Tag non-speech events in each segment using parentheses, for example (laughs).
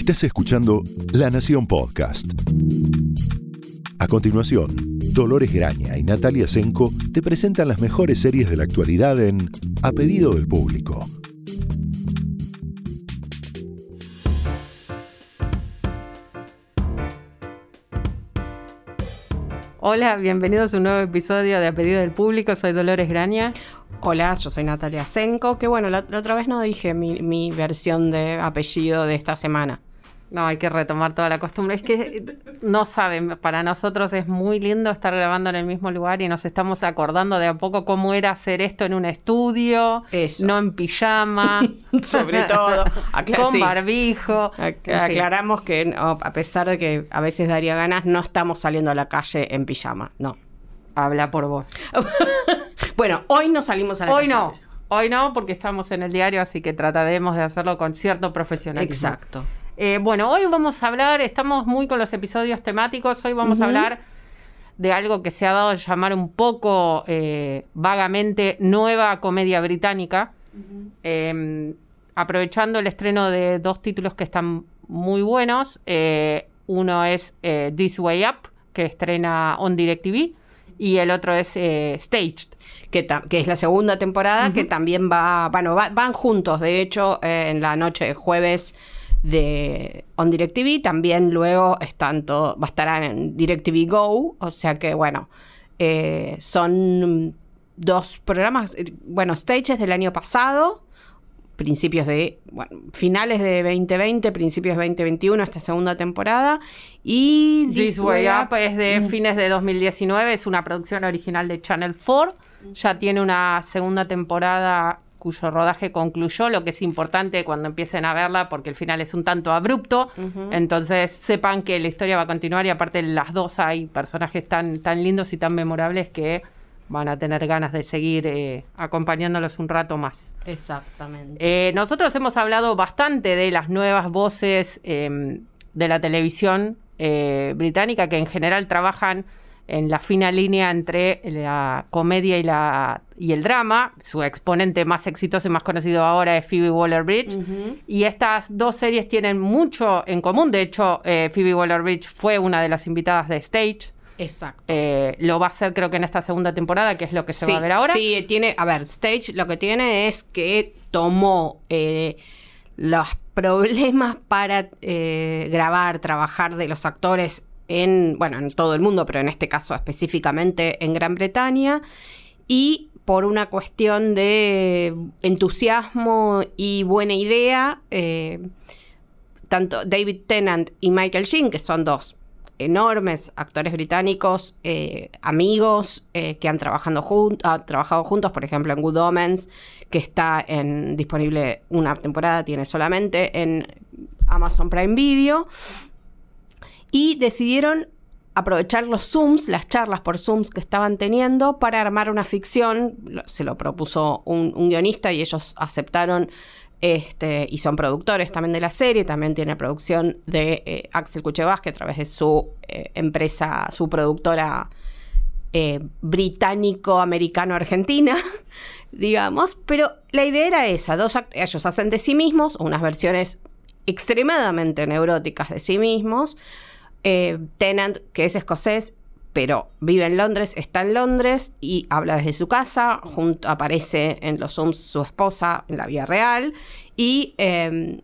Estás escuchando La Nación Podcast. A continuación, Dolores Graña y Natalia Senko te presentan las mejores series de la actualidad en A pedido del público. Hola, bienvenidos a un nuevo episodio de A Pedido del Público. Soy Dolores Graña. Hola, yo soy Natalia Senko, que bueno, la, la otra vez no dije mi, mi versión de apellido de esta semana. No, hay que retomar toda la costumbre. Es que no saben, para nosotros es muy lindo estar grabando en el mismo lugar y nos estamos acordando de a poco cómo era hacer esto en un estudio, Eso. no en pijama, (laughs) Sobre todo, con sí. barbijo. Ac- En fin. Aclaramos que no, a pesar de que a veces daría ganas, no estamos saliendo a la calle en pijama, no. Habla por vos. (laughs) Bueno, hoy no salimos a la Hoy calle. no, hoy no, porque estamos en el diario, así que trataremos de hacerlo con cierto profesionalismo. Exacto. Eh, bueno, hoy vamos a hablar, estamos muy con los episodios temáticos, hoy vamos a hablar de algo que se ha dado a llamar un poco eh, vagamente nueva comedia británica, Eh, aprovechando el estreno de dos títulos que están muy buenos. eh, uno es This Way Up, que estrena on DirecTV, y el otro es eh, Staged. Que, es la segunda temporada, que también va, bueno, va- van juntos, de hecho, eh, en la noche de jueves de On DirecTV, también luego están todo, va a estar en DirecTV Go, o sea que bueno, eh, son dos programas, eh, bueno, Stages del año pasado, principios de, bueno, finales de 2020, principios de 2021, esta segunda temporada, y This Way Up es de fines de 2019, es una producción original de Channel 4. Ya tiene una segunda temporada cuyo rodaje concluyó, lo que es importante cuando empiecen a verla porque el final es un tanto abrupto. Entonces sepan que la historia va a continuar y aparte las dos hay personajes tan, tan lindos y tan memorables que van a tener ganas de seguir eh, acompañándolos un rato más. Exactamente. Eh, nosotros hemos hablado bastante de las nuevas voces eh, de la televisión eh, británica que en general trabajan en la fina línea entre la comedia y, la, y el drama. Su exponente más exitoso y más conocido ahora es Phoebe Waller-Bridge. Y estas dos series tienen mucho en común. De hecho, eh, Phoebe Waller-Bridge fue una de las invitadas de Stage. Exacto. Eh, lo va a hacer creo que en esta segunda temporada, que es lo que se va a ver ahora. Sí, tiene, a ver, Stage lo que tiene es que tomó eh, los problemas para eh, grabar, trabajar de los actores en, bueno, en todo el mundo, pero en este caso específicamente en Gran Bretaña, y por una cuestión de entusiasmo y buena idea, eh, tanto David Tennant y Michael Sheen, que son dos enormes actores británicos, eh, amigos eh, que han trabajado, jun- ah, trabajado juntos, por ejemplo, en Good Omens, que está en, disponible una temporada, tiene solamente en Amazon Prime Video, y decidieron aprovechar los Zooms, las charlas por Zooms que estaban teniendo para armar una ficción. Se lo propuso un, guionista y ellos aceptaron este, y son productores también de la serie. También tiene producción de eh, Axel Kuchevas, que a través de su eh, empresa, su productora eh, británico-americano-argentina, (laughs) digamos. Pero la idea era esa: dos ellos hacen de sí mismos unas versiones extremadamente neuróticas de sí mismos. Eh, Tennant, que es escocés, pero vive en Londres, está en Londres y habla desde su casa. Junto, aparece en los Zooms su esposa en la vida real. Y eh,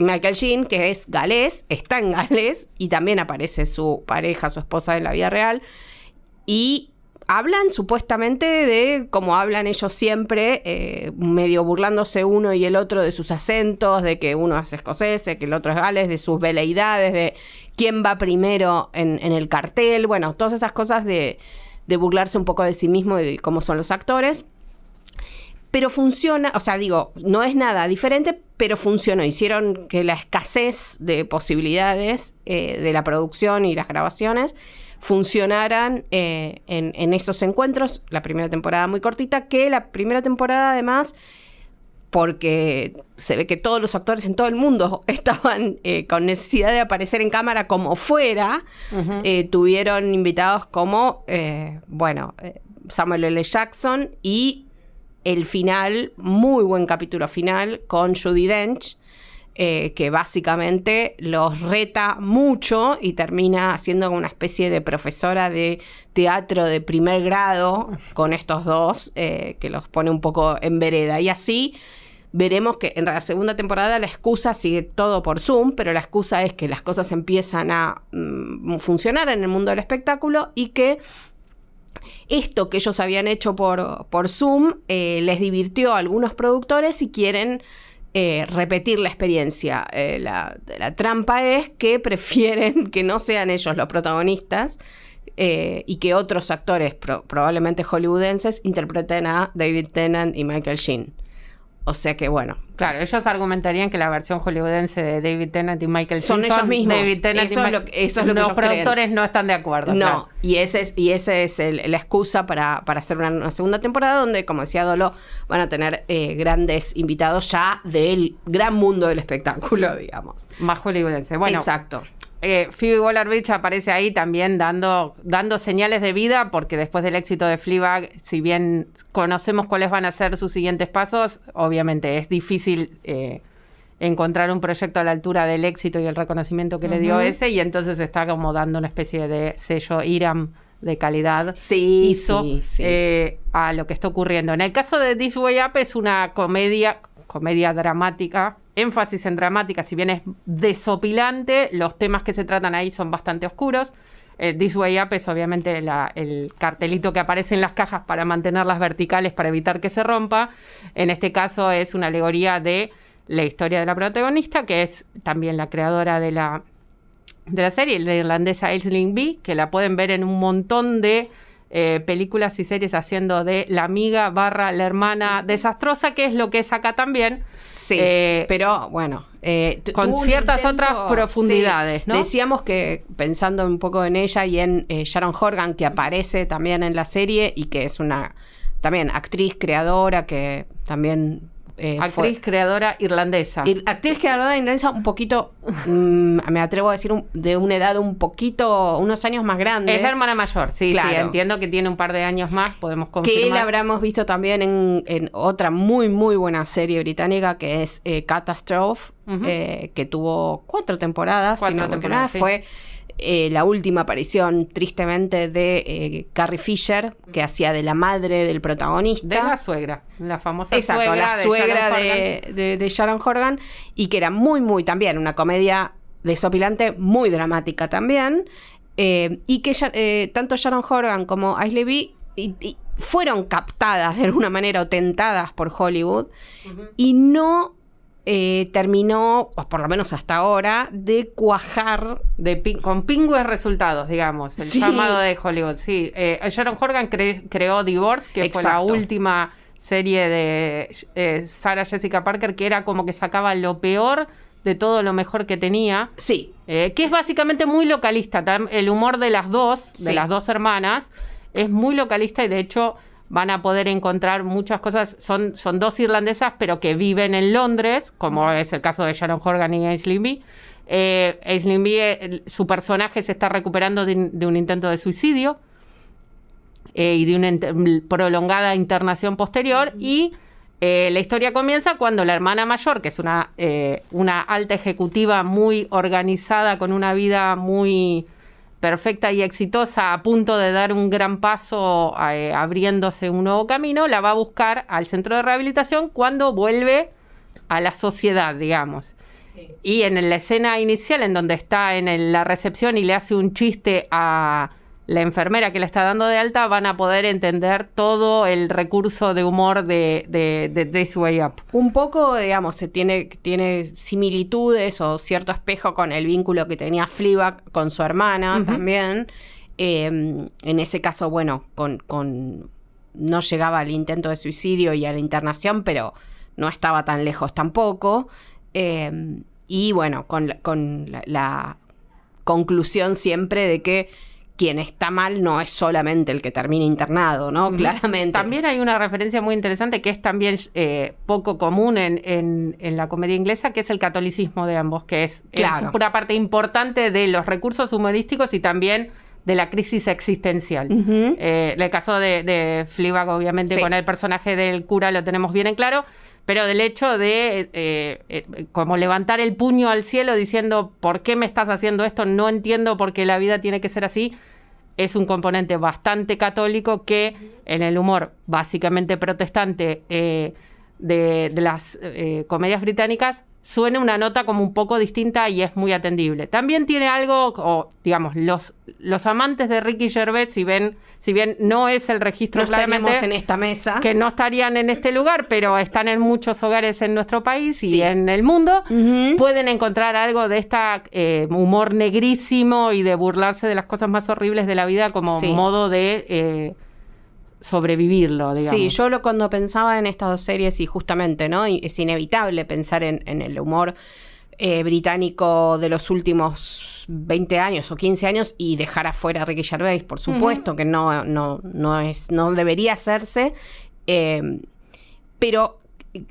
Michael Sheen, que es galés, está en galés y también aparece su pareja, su esposa en la vida real. Y hablan supuestamente de como hablan ellos siempre, eh, medio burlándose uno y el otro de sus acentos, de que uno es escocés, que el otro es gales, de sus veleidades, de quién va primero en, en el cartel, bueno, todas esas cosas de, de burlarse un poco de sí mismo y de cómo son los actores. Pero funciona, o sea, digo, no es nada diferente, pero funcionó. Hicieron que la escasez de posibilidades eh, de la producción y las grabaciones funcionaran eh, en, en esos encuentros. La primera temporada muy cortita, que la primera temporada además, porque se ve que todos los actores en todo el mundo (laughs) estaban eh, con necesidad de aparecer en cámara como fuera, eh, tuvieron invitados como, eh, bueno, Samuel L. Jackson y el final, muy buen capítulo final con Judy Dench. Eh, que básicamente los reta mucho y termina siendo una especie de profesora de teatro de primer grado con estos dos, eh, que los pone un poco en vereda. Y así veremos que en la segunda temporada la excusa sigue todo por Zoom, pero la excusa es que las cosas empiezan a mm, funcionar en el mundo del espectáculo y que esto que ellos habían hecho por, por Zoom eh, les divirtió a algunos productores y quieren eh, repetir la experiencia. Eh, la, trampa es que prefieren (laughs) que no sean ellos los protagonistas y que otros actores, probablemente hollywoodenses, interpreten a David Tennant y Michael Sheen. O sea que bueno. Claro, ellos argumentarían que la versión hollywoodense de David Tennant y Michael son ellos mismos. David Tennant eso, y es lo, eso es lo que los productores no están de acuerdo. No, y ese es y ese es la excusa para, para hacer una, segunda temporada donde, como decía Dolo, van a tener eh, grandes invitados ya del gran mundo del espectáculo, (laughs) digamos. Más hollywoodense. Bueno, exacto eh, Phoebe Waller-Bridge aparece ahí también dando, dando señales de vida, porque después del éxito de Fleabag, si bien conocemos cuáles van a ser sus siguientes pasos, obviamente es difícil eh, encontrar un proyecto a la altura del éxito y el reconocimiento que le dio ese, y entonces está como dando una especie de sello IRAM de calidad sí, eh, a lo que está ocurriendo. En el caso de This Way Up es una comedia, comedia dramática énfasis en dramática, si bien es desopilante, los temas que se tratan ahí son bastante oscuros. Eh, This Way Up es obviamente el cartelito que aparece en las cajas para mantenerlas verticales para evitar que se rompa. En este caso es una alegoría de la historia de la protagonista, que es también la creadora de la, de la serie, la irlandesa Aisling B, que la pueden ver en un montón de eh, películas y series haciendo de la amiga barra la hermana desastrosa, que es lo que es acá también. Sí, eh, pero bueno. Eh, con ciertas otras profundidades, ¿no? Decíamos que pensando un poco en ella y en Sharon Horgan, que aparece también en la serie y que es una también actriz, creadora, que también eh, actriz creadora irlandesa. actriz creadora irlandesa un poquito, mm, me atrevo a decir, de una edad un poquito, unos años más grande. Es la hermana mayor, sí, sí, entiendo que tiene un par de años más, podemos confirmar. Que la habremos visto también en, otra muy, muy buena serie británica que es eh, Catastrophe, eh, que tuvo cuatro temporadas, cuatro temporadas, fue eh, la última aparición, tristemente, de eh, Carrie Fisher, que hacía de la madre del protagonista. De la suegra, la famosa Exacto, suegra. la suegra de, Sharon Horgan, y que era muy, muy también una comedia desopilante, muy dramática también. Eh, y que tanto Sharon Horgan como Aisley B fueron captadas de alguna manera o tentadas por Hollywood y no eh, terminó, o por lo menos hasta ahora, de cuajar. De con pingües resultados, digamos. El llamado de Hollywood, sí. Eh, Sharon Horgan creó Divorce, que fue la última serie de eh, Sarah Jessica Parker, que era como que sacaba lo peor de todo lo mejor que tenía. Sí. que es básicamente muy localista. El humor de las dos, de las dos hermanas, es muy localista y de hecho van a poder encontrar muchas cosas. Son, son dos irlandesas, pero que viven en Londres, como es el caso de Sharon Horgan y Aislinn B. Eh, Aislinn B, eh, su personaje se está recuperando de, un intento de suicidio eh, y de una prolongada internación posterior. Y eh, la historia comienza cuando la hermana mayor, que es una, una alta ejecutiva muy organizada, con una vida muy perfecta y exitosa, a punto de dar un gran paso eh, abriéndose un nuevo camino, la va a buscar al centro de rehabilitación cuando vuelve a la sociedad, digamos. Y en la escena inicial, en donde está en la recepción y le hace un chiste a la enfermera que le está dando de alta van a poder entender todo el recurso de humor de, de, This Way Up. Un poco, digamos, se tiene, tiene similitudes o cierto espejo con el vínculo que tenía Fleabag con su hermana también. Em, en ese caso, bueno, con, con no llegaba al intento de suicidio y a la internación, pero no estaba tan lejos tampoco. Em, y bueno, con, con la conclusión siempre de que quien está mal no es solamente el que termina internado, ¿no? Claramente. También hay una referencia muy interesante que es también eh, poco común en, la comedia inglesa, que es el catolicismo de ambos, que es, una parte importante de los recursos humorísticos y también de la crisis existencial. Eh, el caso de, de Fleabag, obviamente, con el personaje del cura lo tenemos bien en claro, pero del hecho de eh, eh, como levantar el puño al cielo diciendo, ¿por qué me estás haciendo esto? No entiendo por qué la vida tiene que ser así. Es un componente bastante católico que en el humor básicamente protestante eh, de, las comedias británicas suene una nota como un poco distinta y es muy atendible. También tiene algo, o digamos, los, los amantes de Ricky Gervais, si ven, si bien no es el registro no claramente en esta mesa, que no estarían en este lugar, pero están en muchos hogares en nuestro país y en el mundo, pueden encontrar algo de este humor negrísimo y de burlarse de las cosas más horribles de la vida como modo de eh, sobrevivirlo, digamos. Sí, yo lo, cuando pensaba en estas dos series y justamente, ¿no? Es inevitable pensar en, el humor eh, británico de los últimos 20 años o 15 años y dejar afuera a Ricky Gervais, por supuesto, que no, no, no, es, no debería hacerse. Eh, pero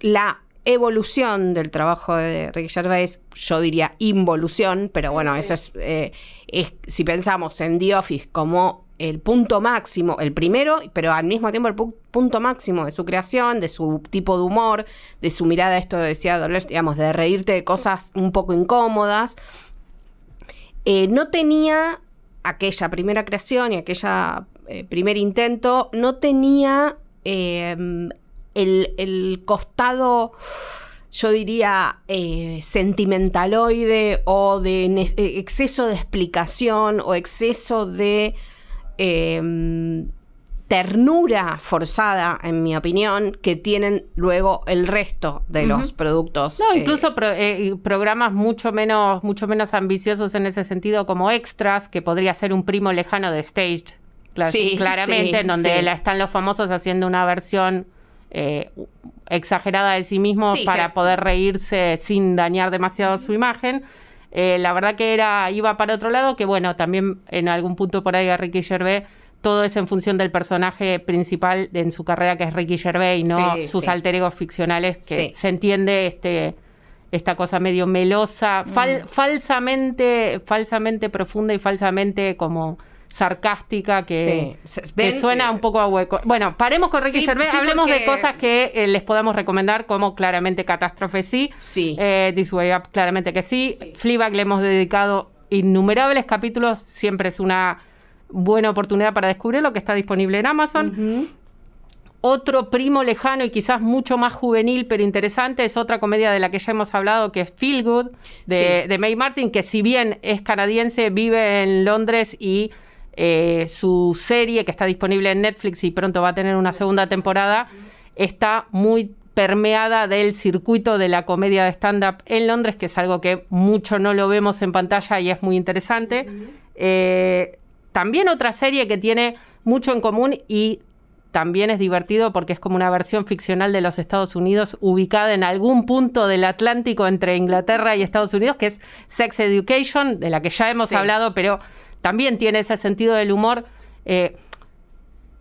la evolución del trabajo de Ricky Gervais, yo diría involución, pero bueno, eso es, eh, es si pensamos en The Office como el punto máximo, el primero, pero al mismo tiempo el punto máximo de su creación, de su tipo de humor, de su mirada, esto decía Dolores, digamos, de reírte de cosas un poco incómodas. Eh, no tenía aquella primera creación y aquella eh, primer intento, no tenía em, el, costado yo diría, eh, sentimentaloide o de exceso de explicación o exceso de Em, ternura forzada, en mi opinión, que tienen luego el resto de los productos. No, incluso eh, programas mucho menos, mucho menos ambiciosos en ese sentido, como extras, que podría ser un primo lejano de Staged. claramente, en donde están los famosos haciendo una versión eh, exagerada de sí mismos para poder reírse sin dañar demasiado su imagen. Eh, la verdad que era iba para otro lado, que bueno, también en algún punto por ahí a Ricky Gervais todo es en función del personaje principal en su carrera que es Ricky Gervais y no sus alter egos ficcionales que se entiende este esta cosa medio melosa, mm. falsamente falsamente profunda y falsamente como sarcástica que, suena un poco a hueco. Bueno, paremos con Ricky Gervais, hablemos de cosas que eh, les podamos recomendar, como claramente Catástrofe sí, sí. Eh, This Way Up claramente que sí. sí. le hemos dedicado innumerables capítulos, siempre es una buena oportunidad para descubrir lo que está disponible en Amazon. Otro primo lejano y quizás mucho más juvenil, pero interesante, es otra comedia de la que ya hemos hablado, que es Feel Good, de, de May Martin, que si bien es canadiense, vive en Londres y eh, su serie, que está disponible en Netflix y pronto va a tener una segunda temporada, está muy permeada del circuito de la comedia de stand-up en Londres, que es algo que mucho no lo vemos en pantalla y es muy interesante. Eh, también otra serie que tiene mucho en común y también es divertido porque es como una versión ficcional de los Estados Unidos ubicada en algún punto del Atlántico entre Inglaterra y Estados Unidos, que es Sex Education, de la que ya hemos hablado, pero también tiene ese sentido del humor eh,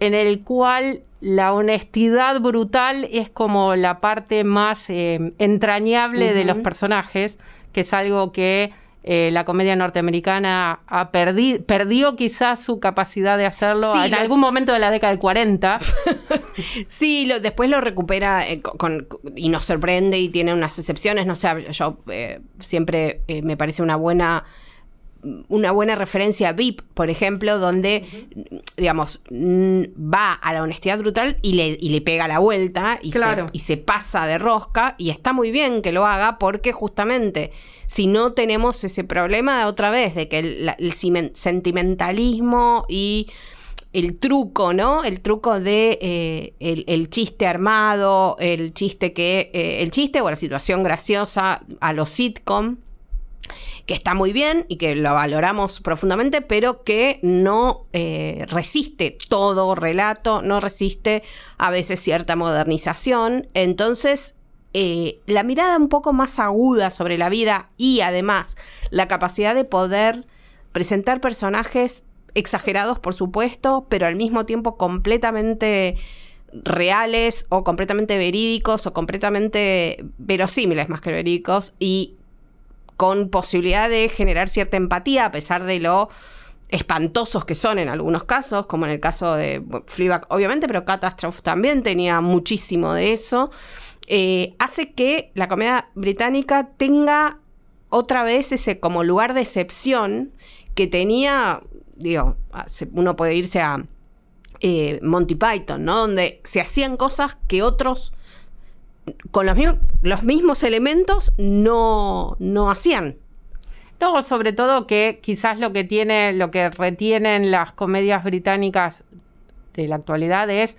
en el cual la honestidad brutal es como la parte más eh, entrañable de los personajes, que es algo que eh, la comedia norteamericana ha perdido, perdió quizás su capacidad de hacerlo en algún momento de la década del 40. (laughs) sí, después lo recupera y nos sorprende y tiene unas excepciones. No sé, yo siempre me parece una buena una buena referencia a VIP, por ejemplo, donde, digamos, va a la honestidad brutal y le, y le pega la vuelta y, se, y se pasa de rosca y está muy bien que lo haga porque justamente si no tenemos ese problema otra vez de que el, sentimentalismo y el truco, ¿no? El truco de eh, el, chiste armado, el chiste que, eh, el chiste o la situación graciosa a los sitcom, que está muy bien y que lo valoramos profundamente, pero que no eh, resiste todo relato, no resiste a veces cierta modernización. Entonces, eh, la mirada un poco más aguda sobre la vida y además la capacidad de poder presentar personajes exagerados, por supuesto, pero al mismo tiempo completamente reales o completamente verídicos o completamente verosímiles más que verídicos y con posibilidad de generar cierta empatía a pesar de lo espantosos que son en algunos casos, como en el caso de Fleabag, obviamente, pero Catastrophe también tenía muchísimo de eso. eh, hace que la comedia británica tenga otra vez ese como lugar de excepción que tenía, digo, uno puede irse a eh, Monty Python, ¿no? Donde se hacían cosas que otros con los, mismos, los mismos elementos no, no hacían. No, sobre todo que quizás lo que tiene, lo que retienen las comedias británicas de la actualidad es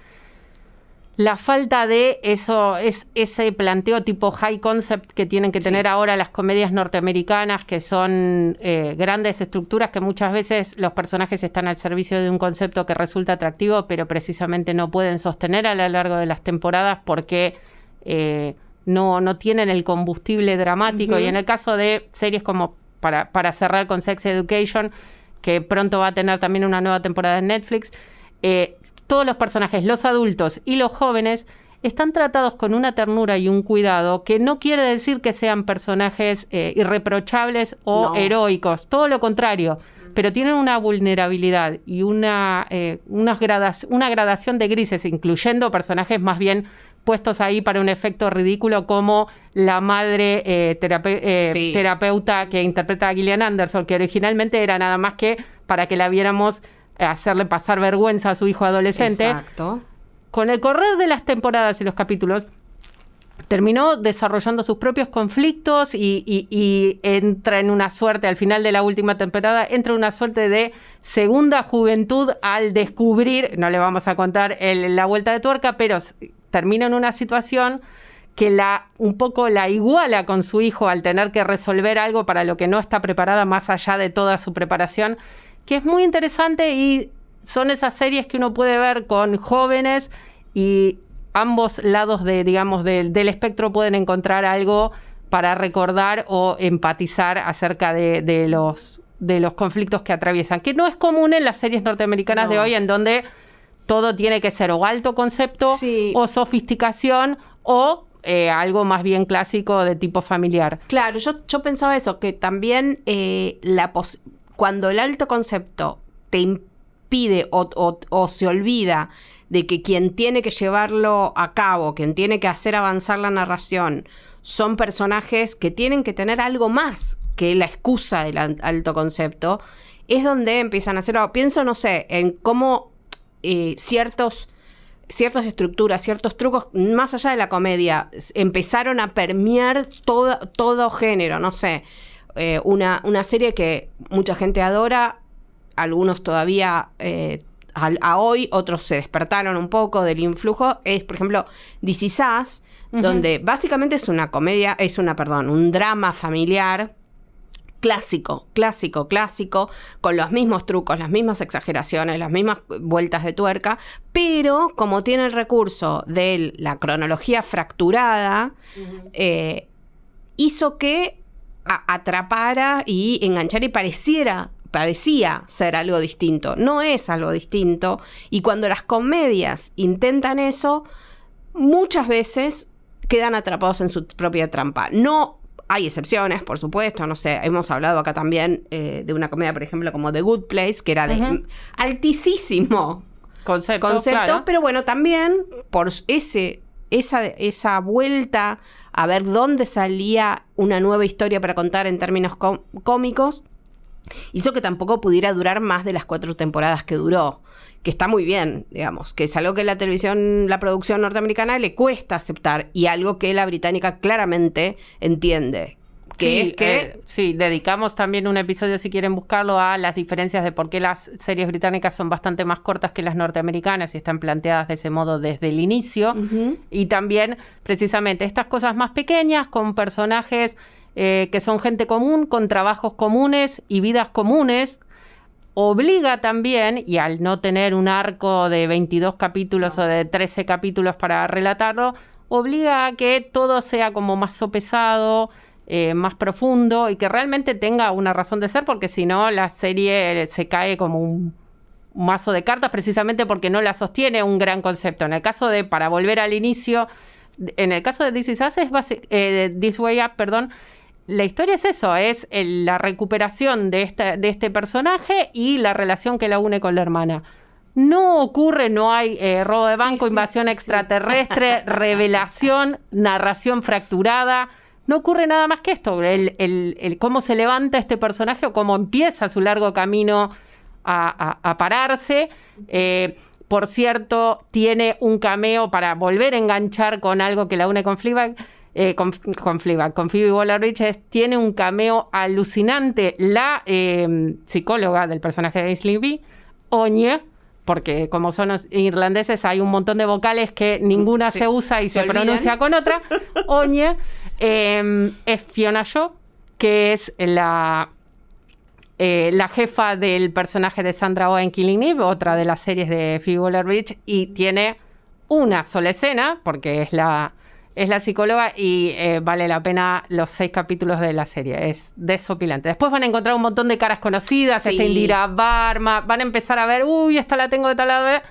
la falta de eso, es ese planteo tipo high concept que tienen que tener ahora las comedias norteamericanas, que son eh, grandes estructuras que muchas veces los personajes están al servicio de un concepto que resulta atractivo, pero precisamente no pueden sostener a lo largo de las temporadas porque eh, no, no tienen el combustible dramático. Y en el caso de series como para, para cerrar con Sex Education, que pronto va a tener también una nueva temporada en Netflix, eh, todos los personajes, los adultos y los jóvenes, están tratados con una ternura y un cuidado que no quiere decir que sean personajes eh, irreprochables o heroicos, todo lo contrario, pero tienen una vulnerabilidad y una, eh, una gradación de grises, incluyendo personajes más bien puestos ahí para un efecto ridículo como la madre eh, terapeuta que interpreta a Gillian Anderson, que originalmente era nada más que para que la viéramos hacerle pasar vergüenza a su hijo adolescente. Exacto. Con el correr de las temporadas y los capítulos, terminó desarrollando sus propios conflictos y, entra en una suerte, al final de la última temporada, entra en una suerte de segunda juventud al descubrir, no le vamos a contar la vuelta de tuerca, pero termina en una situación que la un poco la iguala con su hijo al tener que resolver algo para lo que no está preparada más allá de toda su preparación que es muy interesante y son esas series que uno puede ver con jóvenes y ambos lados de, digamos, del espectro pueden encontrar algo para recordar o empatizar acerca de, los, de los conflictos que atraviesan, que no es común en las series norteamericanas de hoy, en donde todo tiene que ser o alto concepto o sofisticación o eh, algo más bien clásico de tipo familiar. Claro, yo, yo pensaba eso, que también eh, la cuando el alto concepto te impide o, se olvida de que quien tiene que llevarlo a cabo, quien tiene que hacer avanzar la narración, son personajes que tienen que tener algo más que la excusa del alto concepto, es donde empiezan a hacer... Pienso, no sé, en cómo eh, ciertos ciertas estructuras, ciertos trucos, más allá de la comedia, empezaron a permear todo, todo género, no sé. Eh, una, una, serie que mucha gente adora, algunos todavía eh, a, hoy, otros se despertaron un poco del influjo, es por ejemplo This Is donde básicamente es una comedia, es una, perdón, un drama familiar clásico, clásico, clásico, con los mismos trucos, las mismas exageraciones, las mismas vueltas de tuerca, pero como tiene el recurso de la cronología fracturada, eh, hizo que atrapara y enganchara y pareciera parecía ser algo distinto. No es algo distinto. Y cuando las comedias intentan eso, muchas veces quedan atrapados en su propia trampa. No hay excepciones, por supuesto, no sé, hemos hablado acá también eh, de una comedia, por ejemplo, como The Good Place, que era de altísimo concepto, concepto pero bueno, también por ese esa, esa vuelta a ver dónde salía una nueva historia para contar en términos cómicos, hizo que tampoco pudiera durar más de las cuatro temporadas que duró, que está muy bien, digamos, que es algo que la televisión, la producción norteamericana le cuesta aceptar y algo que la británica claramente entiende, sí, eh, sí, dedicamos también un episodio, si quieren buscarlo, a las diferencias de por qué las series británicas son bastante más cortas que las norteamericanas y están planteadas de ese modo desde el inicio. Y también, precisamente, estas cosas más pequeñas con personajes eh, que son gente común, con trabajos comunes y vidas comunes, obliga también, y al no tener un arco de 22 capítulos o de 13 capítulos para relatarlo, obliga a que todo sea como más sopesado, eh, más profundo y que realmente tenga una razón de ser, porque si no, la serie se cae como un mazo de cartas precisamente porque no la sostiene un gran concepto. En el caso de, para volver al inicio, en el caso de This es eh, This Way Up, perdón, la historia es eso, es la recuperación de, de este personaje y la relación que la une con la hermana. No ocurre, no hay eh, robo de banco, sí, invasión sí. extraterrestre, (laughs) revelación, narración fracturada. No ocurre nada más que esto. El, el- el cómo se levanta este personaje o cómo empieza su largo camino a, a- a pararse. Eh, por cierto, tiene un cameo para volver a enganchar con algo que la une con Fleabag. Eh, con, con Fleabag, con Phoebe Waller-Bridge, es- tiene un cameo alucinante. La eh, psicóloga del personaje de Aislinn B, Oñe, porque como son irlandeses hay un montón de vocales que ninguna Se- se, usa y se pronuncia con otra. (laughs) Oñe eh, es Fiona Shaw, que es la eh, la jefa del personaje de Sandra Oh en Killing Eve, otra de las series de Phoebe Waller-Bridge, y tiene una sola escena, porque es la, es la psicóloga y eh, vale la pena los seis capítulos de la serie. Es desopilante. Después van a encontrar un montón de caras conocidas, Sí. esta Indira Barma, van a empezar a ver, uy, esta la tengo de tal lado.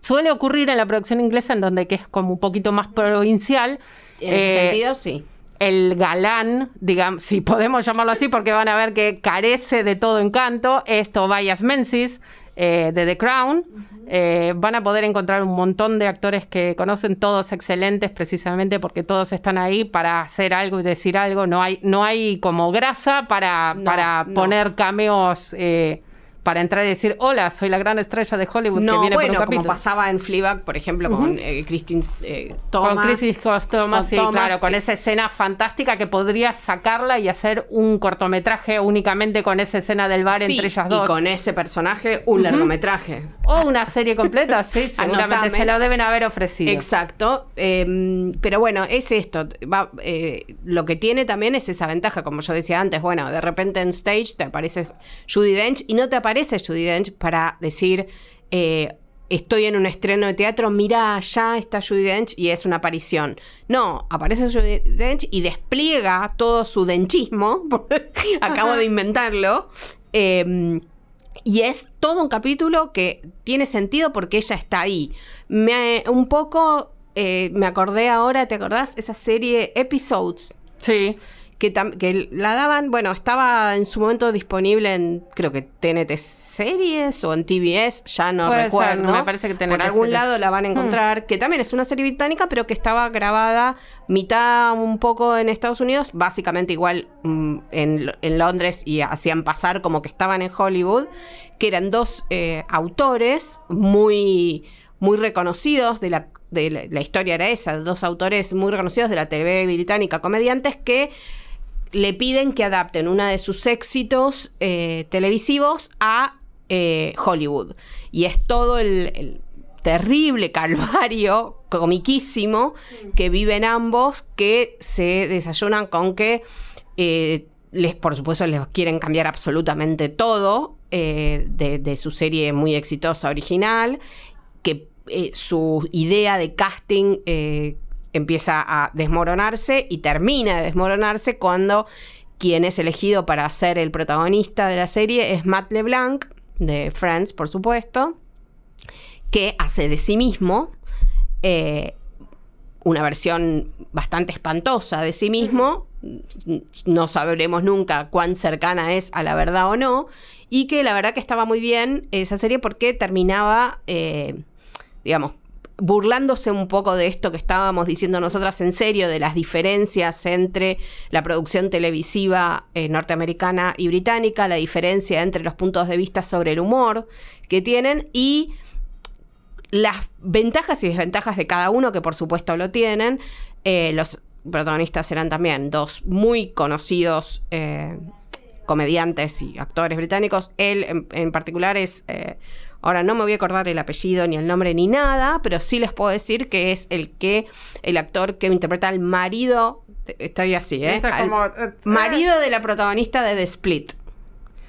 Suele ocurrir en la producción inglesa, en donde que es como un poquito más provincial. En ese Eh, sentido, sí. el galán, digamos, si podemos llamarlo así, porque van a ver que carece de todo encanto, es Tobias Menzies eh, de The Crown. Eh, van a poder encontrar un montón de actores que conocen, todos excelentes, precisamente porque todos están ahí para hacer algo y decir algo. No hay, no hay como grasa para, No, para no. poner cameos. eh, para entrar y decir, hola, soy la gran estrella de Hollywood que No, viene bueno, por un como capítulo. pasaba en Fleabag, por ejemplo, con eh, Christine eh, Thomas. Con Crisis Thomas, Scott sí, Thomas, claro, con que- esa escena fantástica que podría sacarla y hacer un cortometraje únicamente con esa escena del bar Sí, entre ellas Y dos. con ese personaje, un largometraje. O una serie completa, sí, (laughs) seguramente Anotame. se lo deben haber ofrecido. Exacto. eh, pero bueno, es esto. va, eh, lo que tiene también es esa ventaja, como yo decía antes. Bueno, de repente en stage te aparece Judy Dench y no te aparece Judy Dench para decir. eh, Estoy en un estreno de teatro, mira, ya está Judy Dench y es una aparición. No, aparece Judy Dench y despliega todo su denchismo, (laughs) acabo de inventarlo, eh, y es todo un capítulo que tiene sentido porque ella está ahí. Me, un poco eh, me acordé ahora, ¿te acordás? Esa serie Episodes. Sí. Que, la daban, bueno, estaba en su momento disponible en, creo que TNT Series o en TBS, ya no Puede ser, recuerdo. me parece que Por TNT algún Series. lado la van a encontrar, que también es una serie británica, pero que estaba grabada mitad un poco en Estados Unidos, básicamente igual mm, en, en Londres y hacían pasar como que estaban en Hollywood, que eran dos eh, autores muy, muy reconocidos de la, de la, la historia era esa, dos autores muy reconocidos de la TV británica, comediantes que le piden que adapten uno de sus éxitos eh, televisivos a eh, Hollywood. Y es todo el, terrible calvario, (laughs) comiquísimo, que viven ambos, que se desayunan con que, eh, les, por supuesto, les quieren cambiar absolutamente todo de, su serie muy exitosa original, que su idea de casting empieza a desmoronarse y termina de desmoronarse cuando quien es elegido para ser el protagonista de la serie es Matt LeBlanc, de Friends, por supuesto, que hace de sí mismo eh, una versión bastante espantosa de sí mismo. No sabremos nunca cuán cercana es a la verdad o no. Y que la verdad que estaba muy bien esa serie porque terminaba, eh, digamos, burlándose un poco de esto que estábamos diciendo nosotras en serio, de las diferencias entre la producción televisiva eh, norteamericana y británica, la diferencia entre los puntos de vista sobre el humor que tienen y las ventajas y desventajas de cada uno, que por supuesto lo tienen. Eh, los protagonistas eran también dos muy conocidos eh, comediantes y actores británicos. Él en, particular es... Ahora no me voy a acordar el apellido ni el nombre ni nada, pero sí les puedo decir que es el que, el actor que interpreta al marido, estoy así, ¿eh? Esto es Al como, eh, marido de la protagonista de The Split.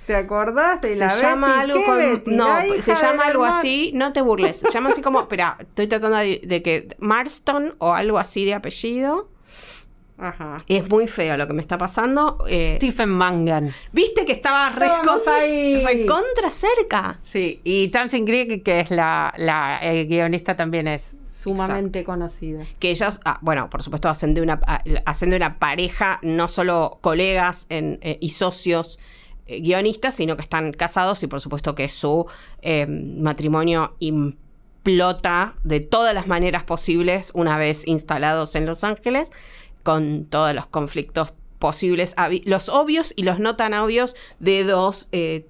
¿Te acordás de Se la llama Betty? algo ¿Qué con. Betty? No, se llama algo así. No te burles. Se llama así como. Espera, estoy tratando de, de que. Marston o algo así de apellido. Ajá. Es muy feo lo que me está pasando. Eh, Stephen Mangan. Viste que estaba ahí. recontra cerca. Sí, y Tamsin Greig, que es la, la eh, guionista, también es sumamente conocida. que ellos, ah, bueno, por supuesto, hacen de una, ah, hacen de una pareja, no solo colegas en, eh, y socios eh, guionistas, sino que están casados y por supuesto que su matrimonio implota de todas las maneras posibles una vez instalados en Los Ángeles, con todos los conflictos posibles, los obvios y los no tan obvios de dos eh,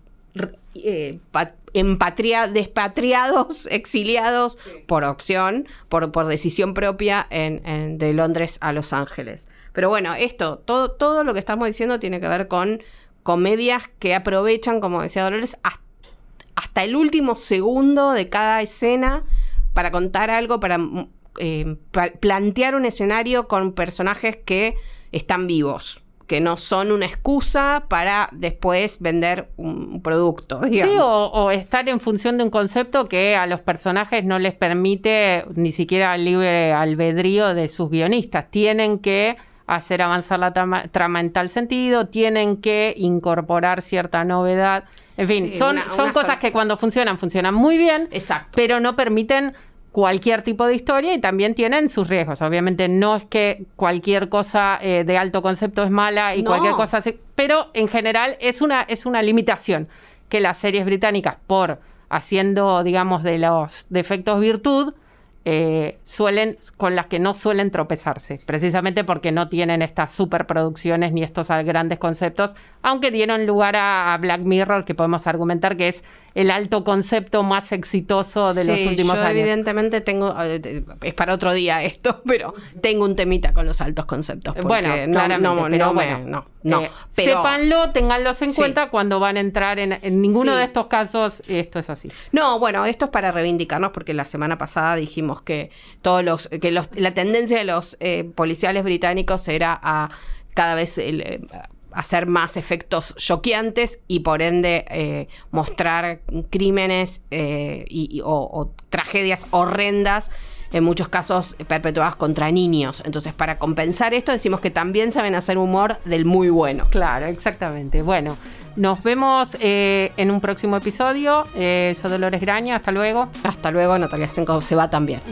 despatriados, (laughs) exiliados por opción, por, por decisión propia en, de Londres a Los Ángeles. Pero bueno, esto, todo, todo lo que estamos diciendo tiene que ver con comedias que aprovechan, como decía Dolores, hasta, el último segundo de cada escena para contar algo, para eh, plantear un escenario con personajes que están vivos que no son una excusa para después vender un producto. Sí, o, estar en función de un concepto que a los personajes no les permite ni siquiera el libre albedrío de sus guionistas. Tienen que hacer avanzar la trama, en tal sentido, tienen que incorporar cierta novedad. En fin, son, son cosas que cuando funcionan, funcionan muy bien, Exacto. pero no permiten cualquier tipo de historia y también tienen sus riesgos. Obviamente no es que cualquier cosa eh, de alto concepto es mala y cualquier cosa así, pero en general es una, es una limitación que las series británicas, por haciendo, digamos, de los defectos virtud, eh, suelen, con las que no suelen tropezarse, precisamente porque no tienen estas superproducciones ni estos grandes conceptos, aunque dieron lugar a, Black Mirror, que podemos argumentar que es el alto concepto más exitoso de los últimos yo años. Evidentemente tengo, eh, es para otro día esto, (laughs) pero tengo un temita con los altos conceptos. Bueno, no, no, no, bueno, no, eh, Sépanlo, tenganlos en cuenta cuando van a entrar en, ninguno de estos casos, esto es así. No, bueno, esto es para reivindicarnos porque la semana pasada dijimos que todos los, que los, la tendencia de los eh, policiales británicos era a cada vez el, hacer más efectos choqueantes y por ende eh, mostrar crímenes eh, y, o, tragedias horrendas, en muchos casos perpetuadas contra niños. Entonces, para compensar esto, decimos que también saben hacer humor del muy bueno. Claro, exactamente. Bueno, nos vemos eh, en un próximo episodio. soy Dolores Graña, hasta luego. Hasta luego, Natalia Senko se va también. (laughs)